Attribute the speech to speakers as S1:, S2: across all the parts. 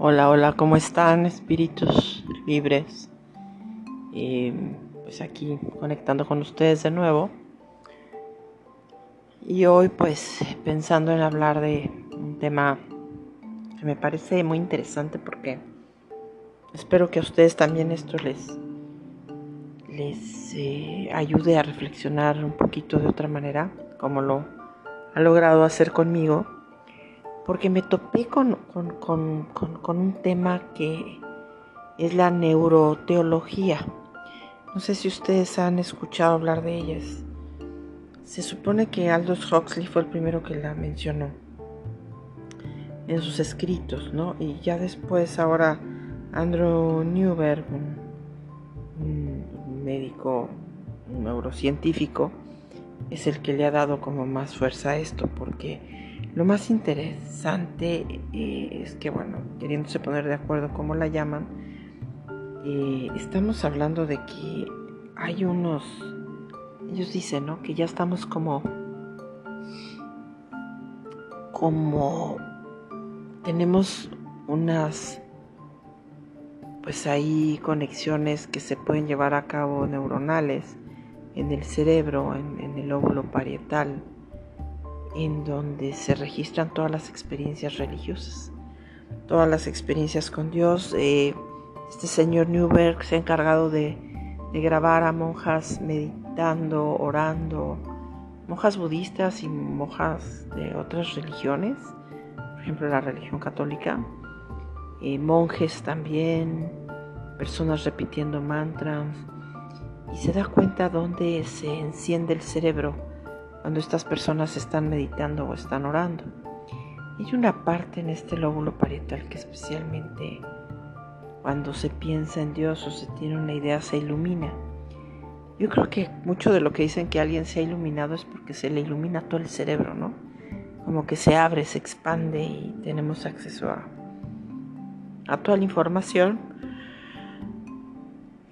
S1: Hola, hola, ¿cómo están espíritus libres? pues aquí conectando con ustedes de nuevo. Y hoy pues pensando en hablar de un tema que me parece muy interesante porque espero que a ustedes también esto les, les eh, ayude a reflexionar un poquito de otra manera, como lo ha logrado hacer conmigo porque me topé con, un tema que es la neuroteología. No sé si ustedes han escuchado hablar de ellas. Se supone que Aldous Huxley fue el primero que la mencionó en sus escritos, ¿no? Y ya después ahora Andrew Newberg, un, médico, un neurocientífico, es el que le ha dado como más fuerza a esto, porque lo más interesante eh, es que, bueno, queriéndose poner de acuerdo cómo la llaman, eh, estamos hablando de que hay unos, ellos dicen, ¿no? Que ya estamos como, como, tenemos unas, pues hay conexiones que se pueden llevar a cabo neuronales en el cerebro, en, en el óvulo parietal en donde se registran todas las experiencias religiosas, todas las experiencias con Dios. Eh, este señor Newberg se ha encargado de, grabar a monjas meditando, orando, monjas budistas y monjas de otras religiones, por ejemplo la religión católica, eh, monjes también, personas repitiendo mantras, y se da cuenta dónde se enciende el cerebro cuando estas personas están meditando o están orando. hay una parte en este lóbulo parietal que especialmente cuando se piensa en Dios o se tiene una idea se ilumina. Yo creo que mucho de lo que dicen que alguien se ha iluminado es porque se le ilumina todo el cerebro, ¿no? Como que se abre, se expande y tenemos acceso a, a toda la información.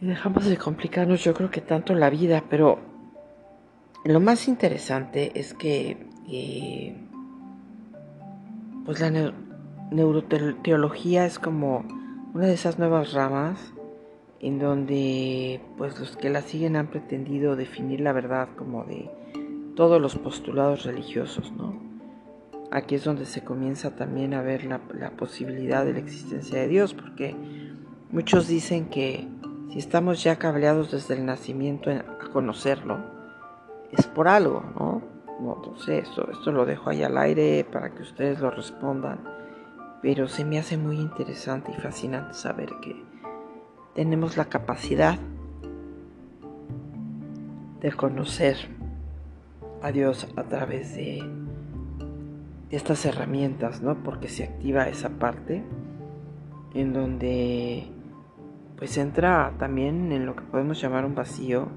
S1: Y dejamos de complicarnos yo creo que tanto la vida, pero lo más interesante es que eh, pues la neuroteología es como una de esas nuevas ramas en donde pues los que la siguen han pretendido definir la verdad como de todos los postulados religiosos, ¿no? Aquí es donde se comienza también a ver la, la posibilidad de la existencia de Dios, porque muchos dicen que si estamos ya cableados desde el nacimiento a conocerlo, es por algo, ¿no? No, sé, esto, esto lo dejo ahí al aire para que ustedes lo respondan, pero se me hace muy interesante y fascinante saber que tenemos la capacidad de conocer a Dios a través de, de estas herramientas, ¿no? Porque se activa esa parte en donde pues entra también en lo que podemos llamar un vacío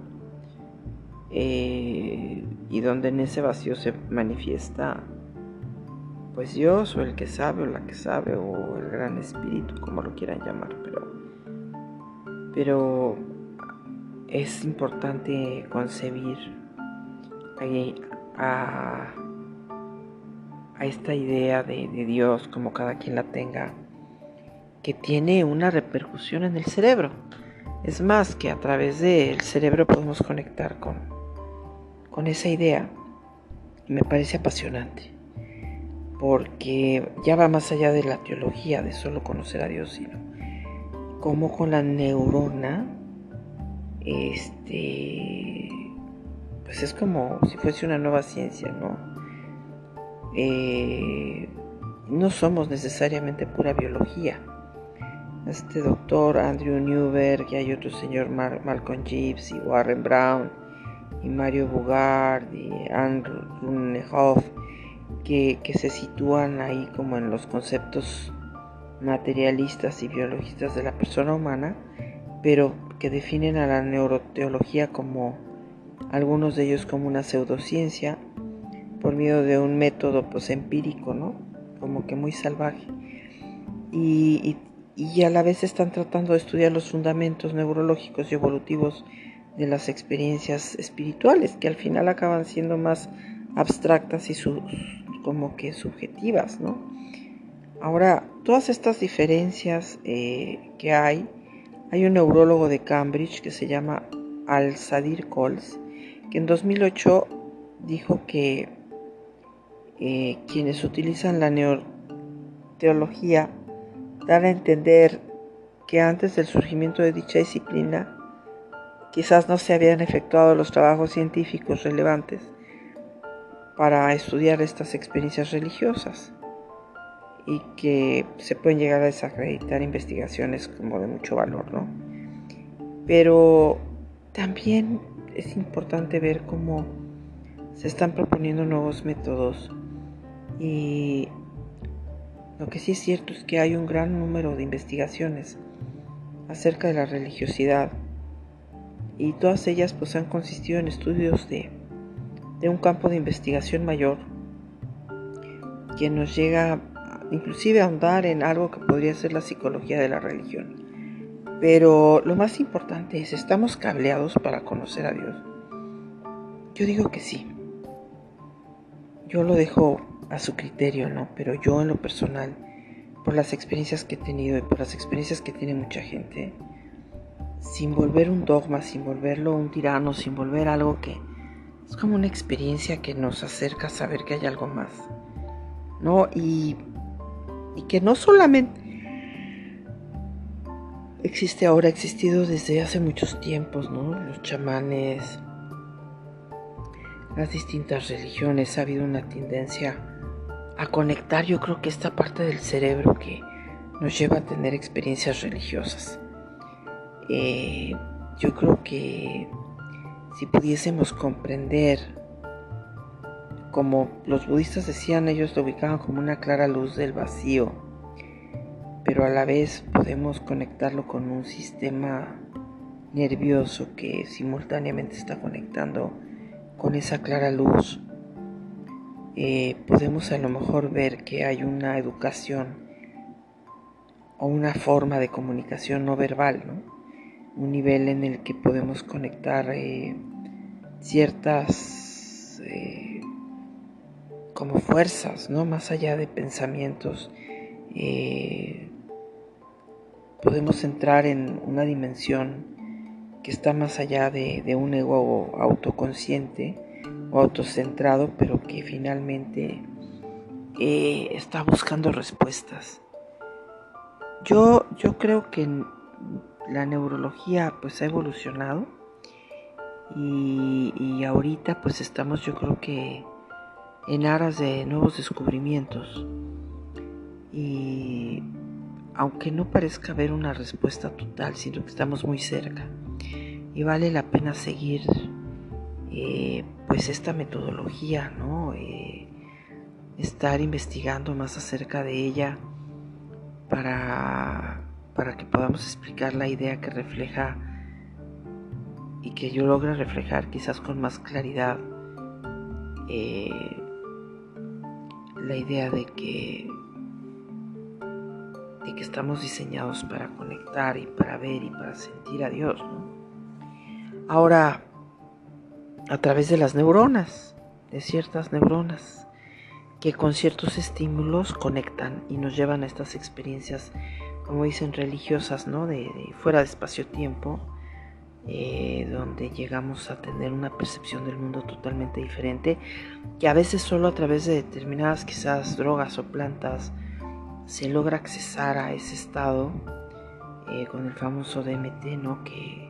S1: eh, y donde en ese vacío se manifiesta pues Dios o el que sabe o la que sabe o el gran espíritu como lo quieran llamar pero pero es importante concebir a, a, esta idea de, de Dios como cada quien la tenga que tiene una repercusión en el cerebro. Es más que a través del cerebro podemos conectar con con esa idea me parece apasionante, porque ya va más allá de la teología, de solo conocer a Dios, sino como con la neurona, este, pues es como si fuese una nueva ciencia, ¿no? Eh, no somos necesariamente pura biología. Este doctor Andrew Newberg y hay otro señor Malcolm Gibbs y Warren Brown y Mario Bugard y Runnehoff que, que se sitúan ahí como en los conceptos materialistas y biologistas de la persona humana, pero que definen a la neuroteología como algunos de ellos como una pseudociencia por medio de un método pues empírico, ¿no? Como que muy salvaje. Y, y, y a la vez están tratando de estudiar los fundamentos neurológicos y evolutivos de las experiencias espirituales, que al final acaban siendo más abstractas y como que subjetivas, ¿no? Ahora, todas estas diferencias eh, que hay, hay un neurólogo de Cambridge que se llama Al-Sadir Coles, que en 2008 dijo que eh, quienes utilizan la neoteología dan a entender que antes del surgimiento de dicha disciplina quizás no se habían efectuado los trabajos científicos relevantes para estudiar estas experiencias religiosas y que se pueden llegar a desacreditar investigaciones como de mucho valor, ¿no? Pero también es importante ver cómo se están proponiendo nuevos métodos y lo que sí es cierto es que hay un gran número de investigaciones acerca de la religiosidad y todas ellas pues han consistido en estudios de, de un campo de investigación mayor que nos llega inclusive a ahondar en algo que podría ser la psicología de la religión. Pero lo más importante es, ¿estamos cableados para conocer a Dios? Yo digo que sí. Yo lo dejo a su criterio, ¿no? Pero yo en lo personal por las experiencias que he tenido y por las experiencias que tiene mucha gente, sin volver un dogma, sin volverlo un tirano, sin volver algo que es como una experiencia que nos acerca a saber que hay algo más, ¿no? Y, y que no solamente existe ahora, ha existido desde hace muchos tiempos, ¿no? Los chamanes, las distintas religiones, ha habido una tendencia a conectar yo creo que esta parte del cerebro que nos lleva a tener experiencias religiosas. Eh, yo creo que si pudiésemos comprender, como los budistas decían, ellos lo ubicaban como una clara luz del vacío, pero a la vez podemos conectarlo con un sistema nervioso que simultáneamente está conectando con esa clara luz. Eh, podemos a lo mejor ver que hay una educación o una forma de comunicación no verbal, un nivel en el que podemos conectar eh, ciertas eh, como fuerzas, ¿no? más allá de pensamientos. podemos entrar en una dimensión que está más allá de un ego autoconsciente autocentrado, pero que finalmente eh, está buscando respuestas. Yo, yo creo que la neurología pues ha evolucionado y, ahorita pues estamos yo creo que en aras de nuevos descubrimientos y aunque no parezca haber una respuesta total, sino que estamos muy cerca y vale la pena seguir eh, pues esta metodología, ¿no? Eh, estar investigando más acerca de ella para, para que podamos explicar la idea que refleja y que yo logre reflejar quizás con más claridad eh, la idea de que de que estamos diseñados para conectar y para ver y para sentir a Dios. Ahora, a través de las neuronas, de ciertas neuronas, que con ciertos estímulos conectan y nos llevan a estas experiencias, como dicen, religiosas, ¿no? De, fuera de espacio-tiempo, eh, donde llegamos a tener una percepción del mundo totalmente diferente, que a veces solo a través de determinadas quizás drogas o plantas se logra accesar a ese estado eh, con el famoso DMT, ¿no? Que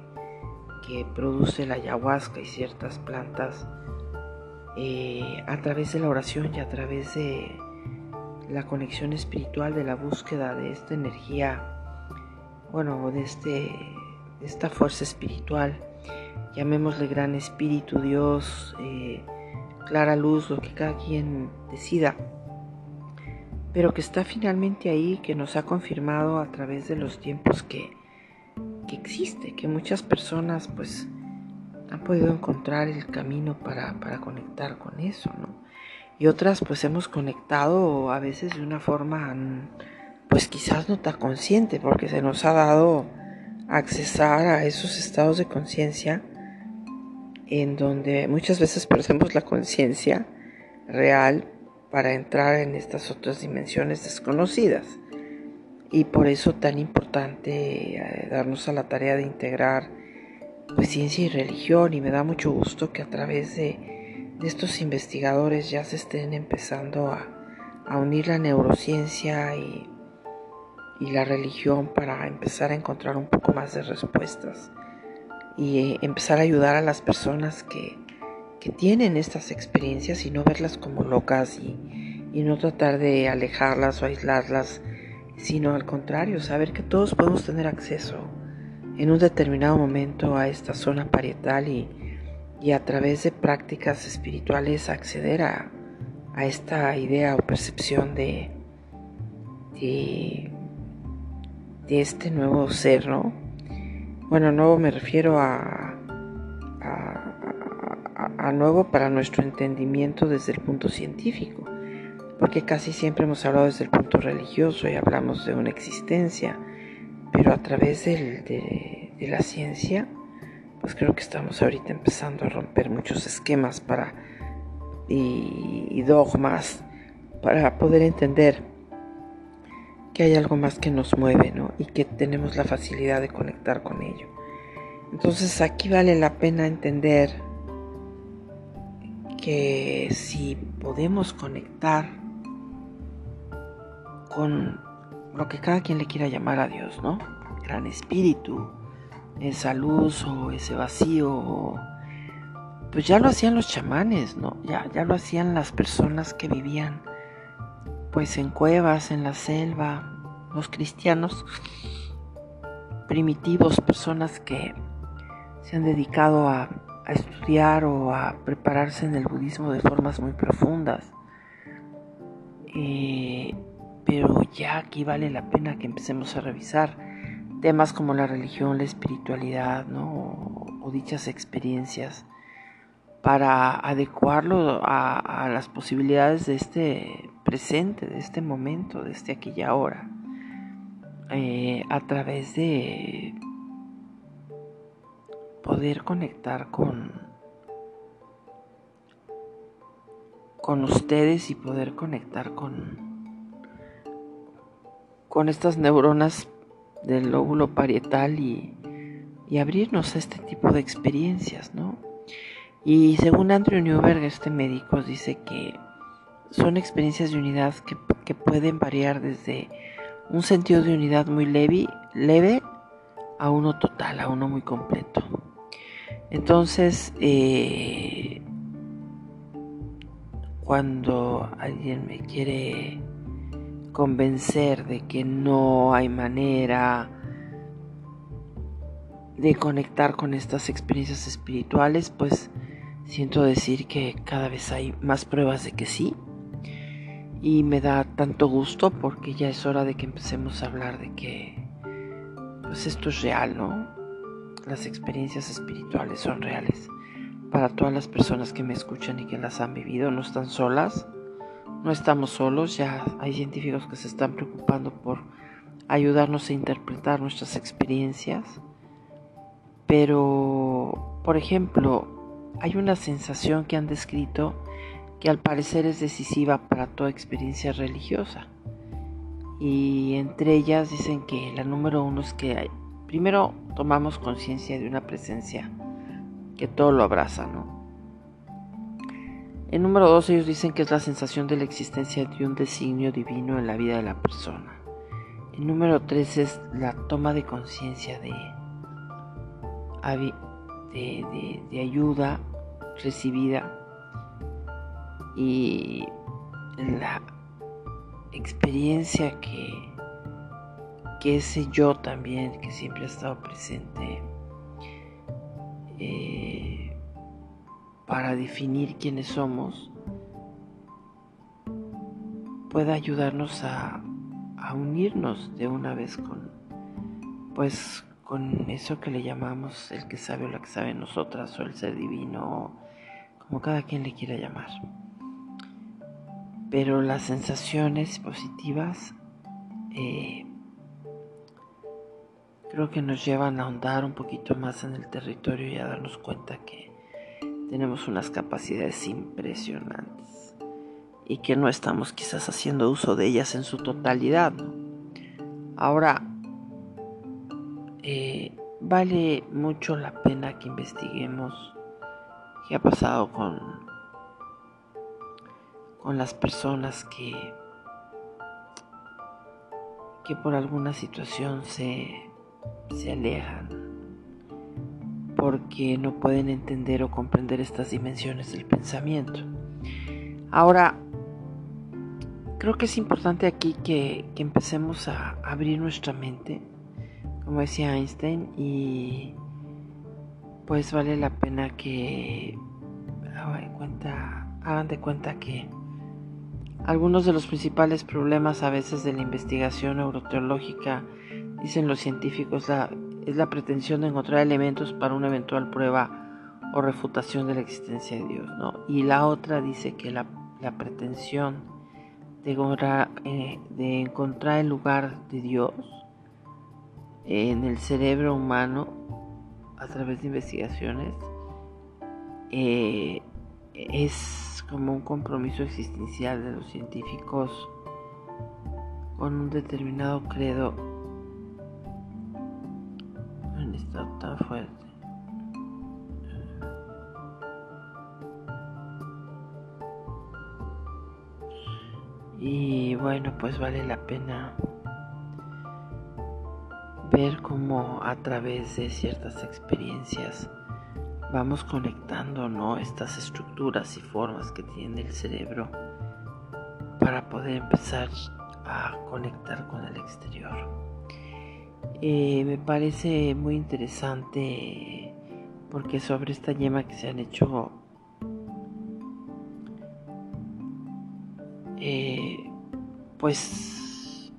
S1: que produce la ayahuasca y ciertas plantas eh, a través de la oración y a través de la conexión espiritual, de la búsqueda de esta energía, bueno, de, este, esta fuerza espiritual, llamémosle gran espíritu, Dios, eh, clara luz, lo que cada quien decida, pero que está finalmente ahí, que nos ha confirmado a través de los tiempos que que existe, que muchas personas pues han podido encontrar el camino para, conectar con eso, ¿no? Y otras pues hemos conectado a veces de una forma pues quizás no tan consciente, porque se nos ha dado accesar a esos estados de conciencia en donde muchas veces perdemos la conciencia real para entrar en estas otras dimensiones desconocidas. Y por eso tan importante eh, darnos a la tarea de integrar pues, ciencia y religión. Y me da mucho gusto que a través de, estos investigadores ya se estén empezando a, unir la neurociencia y, y la religión para empezar a encontrar un poco más de respuestas y eh, empezar a ayudar a las personas que, que tienen estas experiencias y no verlas como locas y, no tratar de alejarlas o aislarlas, sino al contrario, saber que todos podemos tener acceso en un determinado momento a esta zona parietal y, a través de prácticas espirituales acceder a, esta idea o percepción de, de, de, este nuevo ser, ¿no? Bueno, nuevo me refiero a, a, nuevo para nuestro entendimiento desde el punto científico, porque casi siempre hemos hablado desde el punto religioso y hablamos de una existencia, pero a través de, la ciencia, pues creo que estamos ahorita empezando a romper muchos esquemas para y, dogmas para poder entender que hay algo más que nos mueve, ¿no? Y que tenemos la facilidad de conectar con ello. Entonces aquí vale la pena entender que si podemos conectar con lo que cada quien le quiera llamar a Dios, ¿no? Gran espíritu, esa luz o ese vacío, pues ya lo hacían los chamanes, ¿no? Ya, ya lo hacían las personas que vivían pues en cuevas, en la selva, los cristianos primitivos, personas que se han dedicado a estudiar o a prepararse en el budismo de formas muy profundas. Eh, pero ya aquí vale la pena que empecemos a revisar temas como la religión, la espiritualidad, ¿no? o, dichas experiencias para adecuarlo a, las posibilidades de este presente, de este momento, de este aquí y ahora, eh, a través de poder conectar con, con ustedes y poder conectar con, con estas neuronas del lóbulo parietal y, abrirnos a este tipo de experiencias, ¿no? Y según Andrew Newberg, este médico dice que son experiencias de unidad que, que pueden variar desde un sentido de unidad muy leve, leve a uno total, a uno muy completo. Entonces, eh, cuando alguien me quiere convencer de que no hay manera de conectar con estas experiencias espirituales, pues siento decir que cada vez hay más pruebas de que sí. Y me da tanto gusto porque ya es hora de que empecemos a hablar de que pues esto es real, ¿no? las experiencias espirituales son reales. Para todas las personas que me escuchan y que las han vivido, no están solas, no estamos solos, ya hay científicos que se están preocupando por ayudarnos a interpretar nuestras experiencias. Pero, por ejemplo, hay una sensación que han descrito que al parecer es decisiva para toda experiencia religiosa. Y entre ellas dicen que la número uno es que primero tomamos conciencia de una presencia que todo lo abraza, ¿no? En número dos, ellos dicen que es la sensación de la existencia de un designio divino en la vida de la persona. En número tres es la toma de conciencia de ayuda recibida y la experiencia que que ese yo también que siempre ha estado presente eh, para definir quiénes somos pueda ayudarnos a, unirnos de una vez con pues con eso que le llamamos el que sabe o la que sabe nosotras o el ser divino como cada quien le quiera llamar. Pero las sensaciones positivas eh, creo que nos llevan a ahondar un poquito más en el territorio y a darnos cuenta que tenemos unas capacidades impresionantes y que no estamos quizás haciendo uso de ellas en su totalidad. Ahora, eh, vale mucho la pena que investiguemos qué ha pasado con, con las personas que, que por alguna situación se, se alejan porque no pueden entender o comprender estas dimensiones del pensamiento. Ahora, creo que es importante aquí que, empecemos a abrir nuestra mente, como decía Einstein, y pues vale la pena que hagan, cuenta, hagan de cuenta que algunos de los principales problemas a veces de la investigación neuroteológica, dicen los científicos, la, es la pretensión de encontrar elementos para una eventual prueba o refutación de la existencia de Dios, ¿no? Y la otra dice que la, pretensión de encontrar, eh, de encontrar el lugar de Dios en el cerebro humano a través de investigaciones eh, es como un compromiso existencial de los científicos con un determinado credo está fuerte. Y bueno, pues vale la pena ver cómo a través de ciertas experiencias vamos conectando ¿no? estas estructuras y formas que tiene el cerebro para poder empezar a conectar con el exterior. Eh, me parece muy interesante porque sobre esta yema que se han hecho eh, pues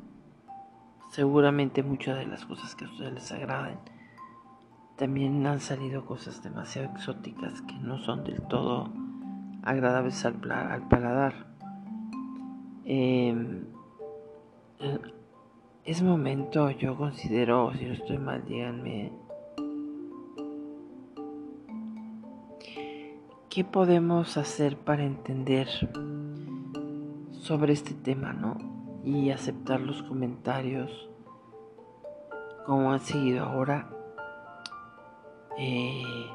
S1: seguramente muchas de las cosas que a ustedes les agraden. También han salido cosas demasiado exóticas que no son del todo agradables al, paladar. Em, es momento, yo considero, si no estoy mal, díganme, ¿qué podemos hacer para entender sobre este tema, no? Y aceptar los comentarios como han seguido ahora, eh,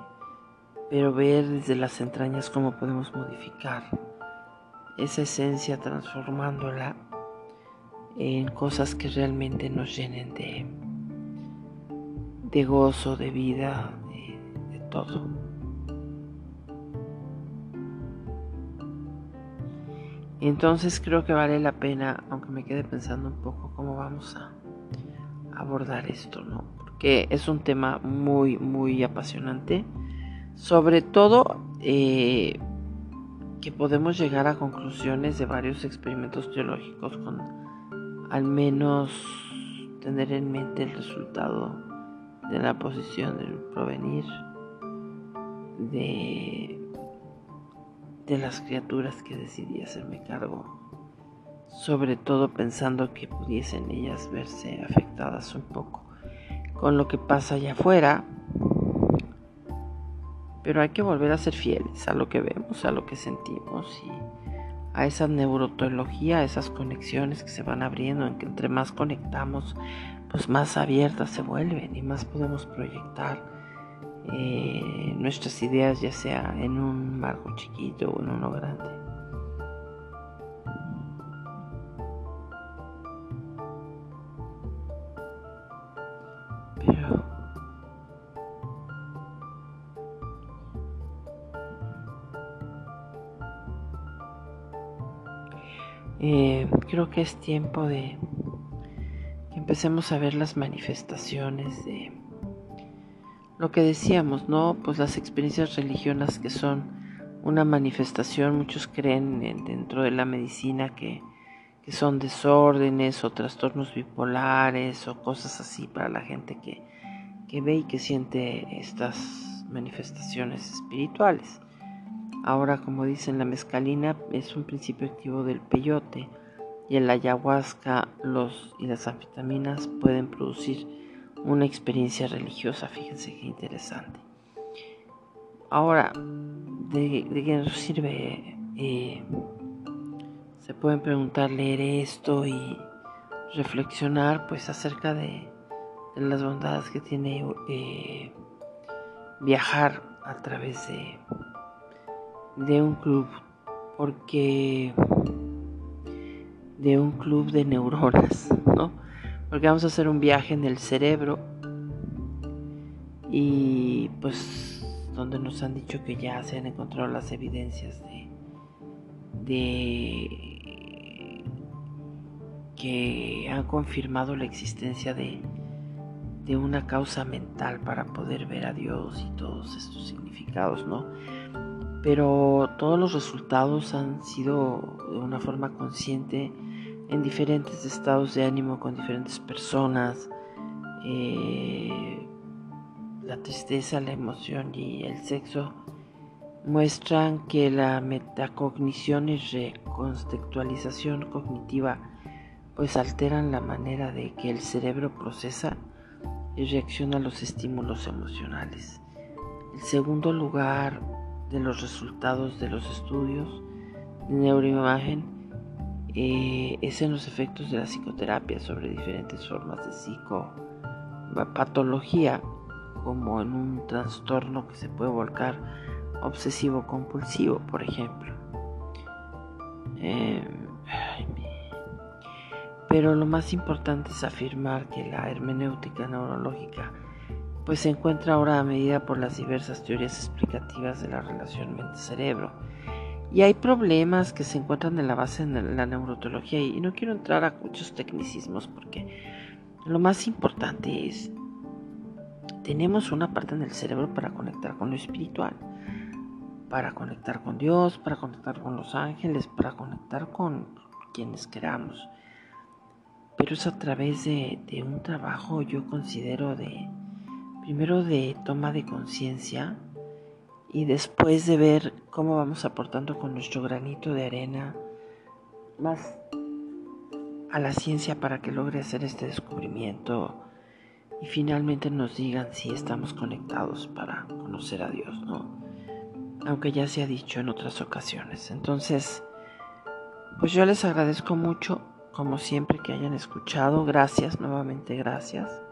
S1: pero ver desde las entrañas cómo podemos modificar esa esencia transformándola en cosas que realmente nos llenen de, de gozo, de vida, de, todo. Entonces creo que vale la pena, aunque me quede pensando un poco cómo vamos a abordar esto, ¿no? Porque es un tema muy, muy apasionante. Sobre todo eh, que podemos llegar a conclusiones de varios experimentos teológicos con al menos tener en mente el resultado de la posición del provenir de, de las criaturas que decidí hacerme cargo, sobre todo pensando que pudiesen ellas verse afectadas un poco con lo que pasa allá afuera, pero hay que volver a ser fieles a lo que vemos, a lo que sentimos y a esa neurotología, a esas conexiones que se van abriendo, en que entre más conectamos, pues más abiertas se vuelven y más podemos proyectar eh, nuestras ideas, ya sea en un marco chiquito o en uno grande. Eh, creo que es tiempo de que empecemos a ver las manifestaciones de lo que decíamos, ¿no? Pues las experiencias religiosas que son una manifestación, muchos creen dentro de la medicina que, que, son desórdenes o trastornos bipolares o cosas así para la gente que, que ve y que siente estas manifestaciones espirituales. Ahora, como dicen, la mescalina es un principio activo del peyote y el ayahuasca los, y las anfetaminas pueden producir una experiencia religiosa. Fíjense qué interesante. Ahora, ¿de, qué nos sirve eh, se pueden preguntar, leer esto y reflexionar pues acerca de, las bondades que tiene eh, viajar a través de, de un club, porque de un club de neuronas, ¿no? Porque vamos a hacer un viaje en el cerebro y pues donde nos han dicho que ya se han encontrado las evidencias de, de que han confirmado la existencia de, de una causa mental para poder ver a Dios y todos estos significados, ¿no? Pero todos los resultados han sido de una forma consciente en diferentes estados de ánimo con diferentes personas. Eh, la tristeza, la emoción y el sexo muestran que la metacognición y reconceptualización cognitiva pues alteran la manera de que el cerebro procesa y reacciona a los estímulos emocionales. El segundo lugar de los resultados de los estudios de neuroimagen eh, es en los efectos de la psicoterapia sobre diferentes formas de psicopatología como en un trastorno que se puede volcar obsesivo compulsivo, por ejemplo. Em, pero lo más importante es afirmar que la hermenéutica neurológica pues se encuentra ahora a medida por las diversas teorías explicativas de la relación mente-cerebro. Y hay problemas que se encuentran en la base de la neurotología y no quiero entrar a muchos tecnicismos porque lo más importante es tenemos una parte en el cerebro para conectar con lo espiritual, para conectar con Dios, para conectar con los ángeles, para conectar con quienes queramos. Pero es a través de, un trabajo, yo considero, de primero de toma de conciencia y después de ver cómo vamos aportando con nuestro granito de arena más a la ciencia para que logre hacer este descubrimiento y finalmente nos digan si estamos conectados para conocer a Dios, ¿no? Aunque ya se ha dicho en otras ocasiones. Entonces, pues yo les agradezco mucho, como siempre, que hayan escuchado. Gracias, nuevamente gracias.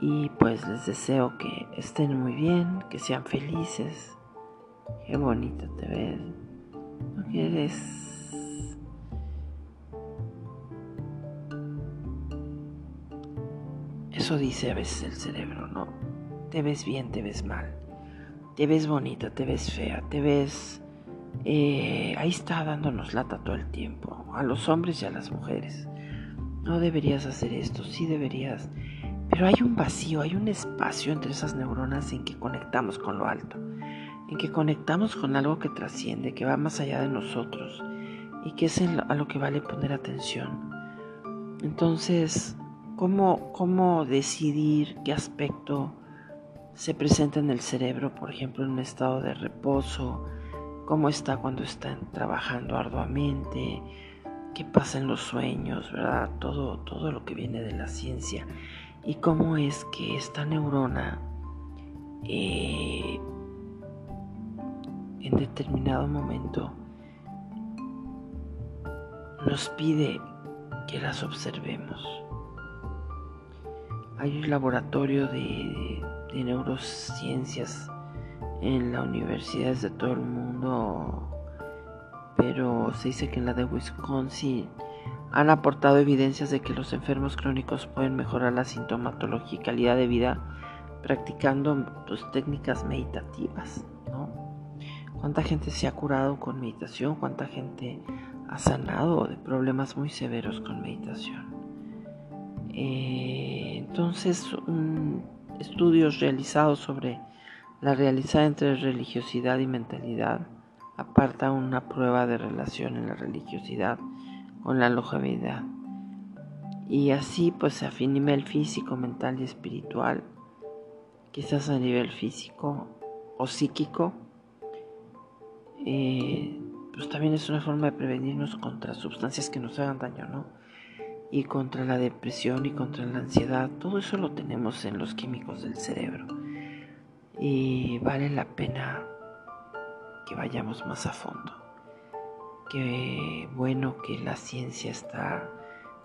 S1: Y pues les deseo que estén muy bien, que sean felices. Qué bonita te ves. ¿No quieres Eso dice a veces el cerebro, ¿no? Te ves bien, te ves mal. Te ves bonita, te ves fea, te ves... Eh, ahí está dándonos lata todo el tiempo, a los hombres y a las mujeres. No deberías hacer esto, sí deberías. Pero hay un vacío, hay un espacio entre esas neuronas en que conectamos con lo alto, en que conectamos con algo que trasciende, que va más allá de nosotros y que es a lo que vale poner atención. Entonces, cómo, decidir qué aspecto se presenta en el cerebro, por ejemplo, en un estado de reposo, cómo está cuando están trabajando arduamente, qué pasa en los sueños, ¿verdad? Todo, todo lo que viene de la ciencia y cómo es que esta neurona eh, en determinado momento nos pide que las observemos. Hay un laboratorio de, neurociencias en las universidades de todo el mundo, pero se dice que en la de Wisconsin han aportado evidencias de que los enfermos crónicos pueden mejorar la sintomatología y calidad de vida practicando pues, técnicas meditativas, ¿no? ¿Cuánta gente se ha curado con meditación? ¿Cuánta gente ha sanado de problemas muy severos con meditación? Eh, entonces, estudios realizados sobre la realizada entre religiosidad y mentalidad aparta una prueba de relación en la religiosidad con la longevidad. Y así pues a nivel físico, mental y espiritual, quizás a nivel físico o psíquico, eh, pues también es una forma de prevenirnos contra sustancias que nos hagan daño, ¿no? y contra la depresión y contra la ansiedad. Todo eso lo tenemos en los químicos del cerebro. Y vale la pena que vayamos más a fondo. Qué bueno que la ciencia está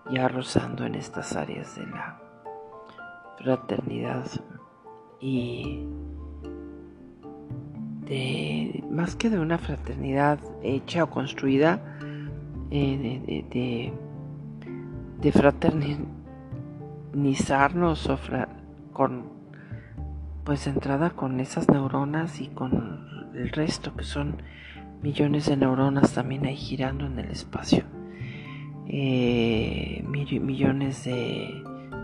S1: ya rozando en estas áreas de la fraternidad y de más que de una fraternidad hecha o construida eh, de, de, de, fraternizarnos con pues entrada con esas neuronas y con el resto que son millones de neuronas también ahí girando en el espacio eh, millones de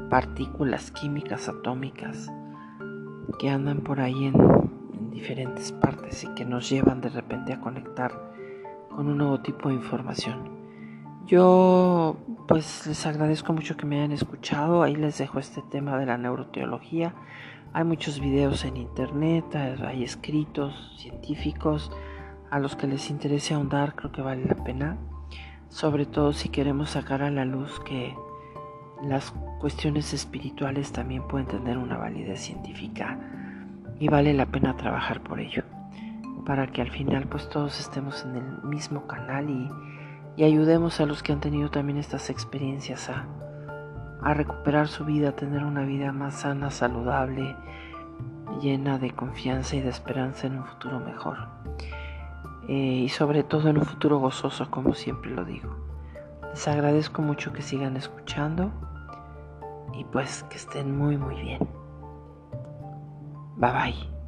S1: partículas químicas atómicas que andan por ahí en, en diferentes partes y que nos llevan de repente a conectar con un nuevo tipo de información. Yo pues les agradezco mucho que me hayan escuchado, ahí les dejo este tema de la neuroteología. Hay muchos videos en internet, hay escritos científicos a los que les interese ahondar, creo que vale la pena, sobre todo si queremos sacar a la luz que las cuestiones espirituales también pueden tener una validez científica y vale la pena trabajar por ello, para que al final pues todos estemos en el mismo canal y, y ayudemos a los que han tenido también estas experiencias a a recuperar su vida, a tener una vida más sana, saludable, llena de confianza y de esperanza en un futuro mejor. Eh, y sobre todo en un futuro gozoso, como siempre lo digo. Les agradezco mucho que sigan escuchando y pues que estén muy muy bien. Bye bye.